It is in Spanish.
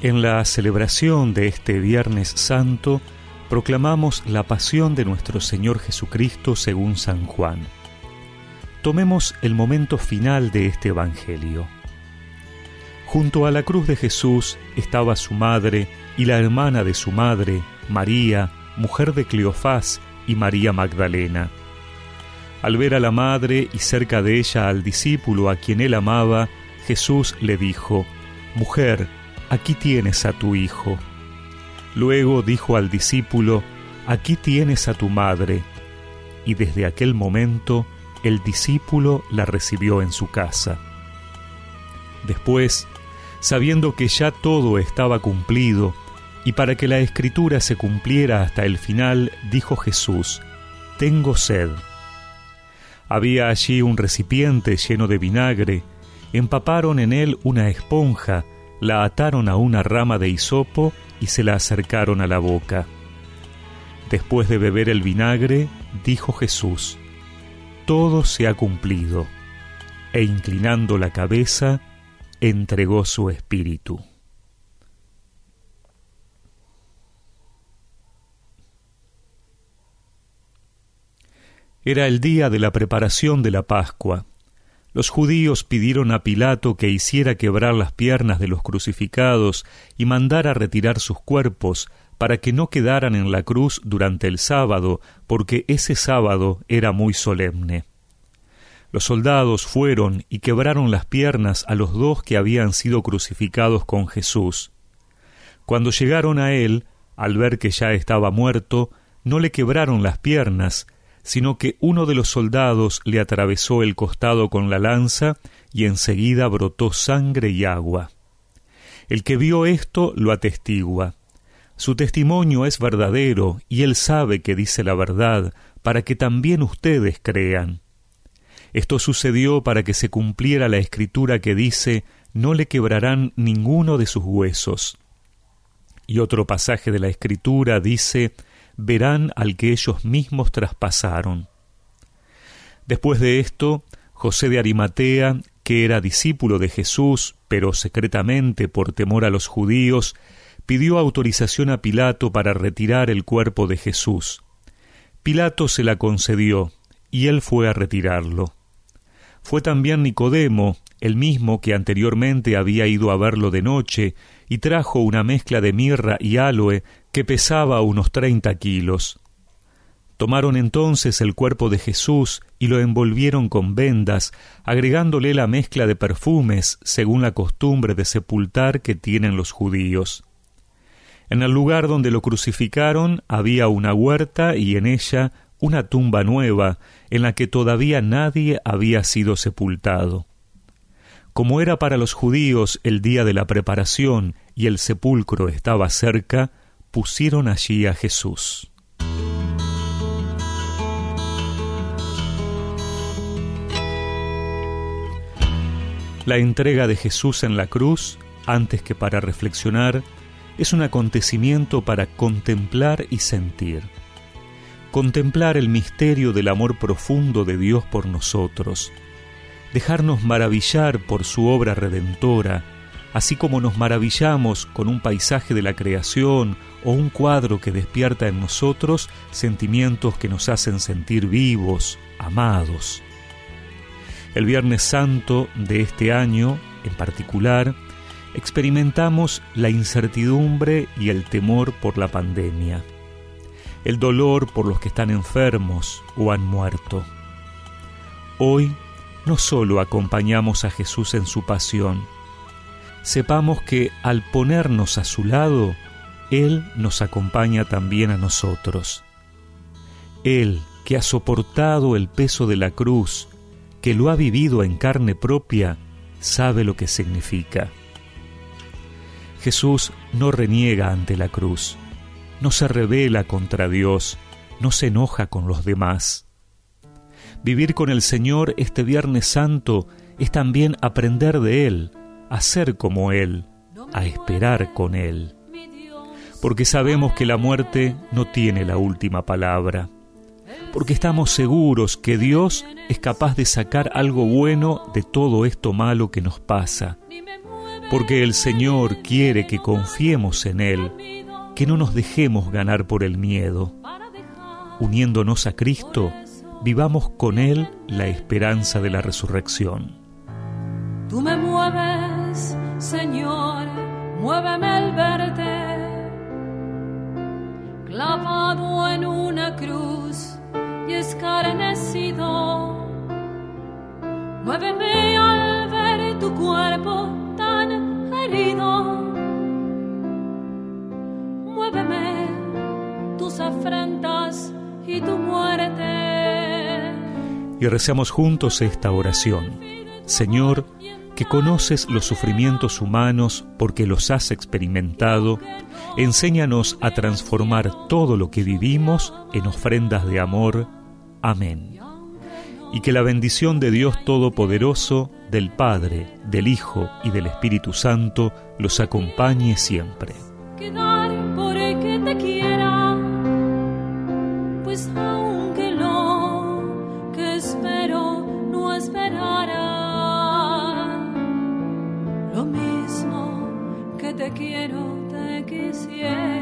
En la celebración de este Viernes Santo, proclamamos la pasión de nuestro Señor Jesucristo según San Juan. Tomemos el momento final de este Evangelio. Junto a la cruz de Jesús estaba su madre y la hermana de su madre, María, mujer de Cleofás, y María Magdalena. Al ver a la madre y cerca de ella al discípulo a quien él amaba, Jesús le dijo, Mujer, aquí tienes a tu hijo. Luego dijo al discípulo, aquí tienes a tu madre. Y desde aquel momento el discípulo la recibió en su casa. Después, sabiendo que ya todo estaba cumplido, y para que la escritura se cumpliera hasta el final, dijo Jesús, Tengo sed. Había allí un recipiente lleno de vinagre, empaparon en él una esponja, la ataron a una rama de hisopo y se la acercaron a la boca. Después de beber el vinagre, dijo Jesús, Todo se ha cumplido, e inclinando la cabeza, entregó su espíritu. Era el día de la preparación de la Pascua los judíos pidieron a Pilato que hiciera quebrar las piernas de los crucificados y mandara retirar sus cuerpos para que no quedaran en la cruz durante el sábado, porque ese sábado era muy solemne. Los soldados fueron y quebraron las piernas a los dos que habían sido crucificados con Jesús. Cuando llegaron a él, al ver que ya estaba muerto, no le quebraron las piernas, sino que uno de los soldados le atravesó el costado con la lanza y enseguida brotó sangre y agua. El que vio esto lo atestigua. Su testimonio es verdadero y él sabe que dice la verdad, para que también ustedes crean. Esto sucedió para que se cumpliera la escritura que dice no le quebrarán ninguno de sus huesos. Y otro pasaje de la escritura dice verán al que ellos mismos traspasaron. Después de esto, José de Arimatea, que era discípulo de Jesús, pero secretamente por temor a los judíos, pidió autorización a Pilato para retirar el cuerpo de Jesús. Pilato se la concedió, y él fue a retirarlo. Fue también Nicodemo, el mismo que anteriormente había ido a verlo de noche, y trajo una mezcla de mirra y aloe que pesaba unos treinta kilos. Tomaron entonces el cuerpo de Jesús y lo envolvieron con vendas, agregándole la mezcla de perfumes según la costumbre de sepultar que tienen los judíos. En el lugar donde lo crucificaron había una huerta y en ella una tumba nueva, en la que todavía nadie había sido sepultado. Como era para los judíos el día de la preparación y el sepulcro estaba cerca, pusieron allí a Jesús. La entrega de Jesús en la cruz, antes que para reflexionar, es un acontecimiento para contemplar y sentir. Contemplar el misterio del amor profundo de Dios por nosotros, dejarnos maravillar por su obra redentora, así como nos maravillamos con un paisaje de la creación o un cuadro que despierta en nosotros sentimientos que nos hacen sentir vivos, amados. El Viernes Santo de este año, en particular, experimentamos la incertidumbre y el temor por la pandemia, el dolor por los que están enfermos o han muerto. Hoy no solo acompañamos a Jesús en su pasión, sepamos que al ponernos a su lado, Él nos acompaña también a nosotros. Él, que ha soportado el peso de la cruz, que lo ha vivido en carne propia, sabe lo que significa. Jesús no reniega ante la cruz, no se revela contra Dios, no se enoja con los demás. Vivir con el Señor este Viernes Santo es también aprender de Él, a ser como Él, a esperar con Él. Porque sabemos que la muerte no tiene la última palabra. Porque estamos seguros que Dios es capaz de sacar algo bueno de todo esto malo que nos pasa. porque el Señor quiere que confiemos en Él, que no nos dejemos ganar por el miedo. Uniéndonos a Cristo, vivamos con Él la esperanza de la resurrección. Tú me mueves, Señor, muéveme el verte, Y recemos juntos esta oración. Señor, que conoces los sufrimientos humanos porque los has experimentado, enséñanos a transformar todo lo que vivimos en ofrendas de amor. Amén. Y que la bendición de Dios Todopoderoso, del Padre, del Hijo y del Espíritu Santo los acompañe siempre. Quiero, te quisiera.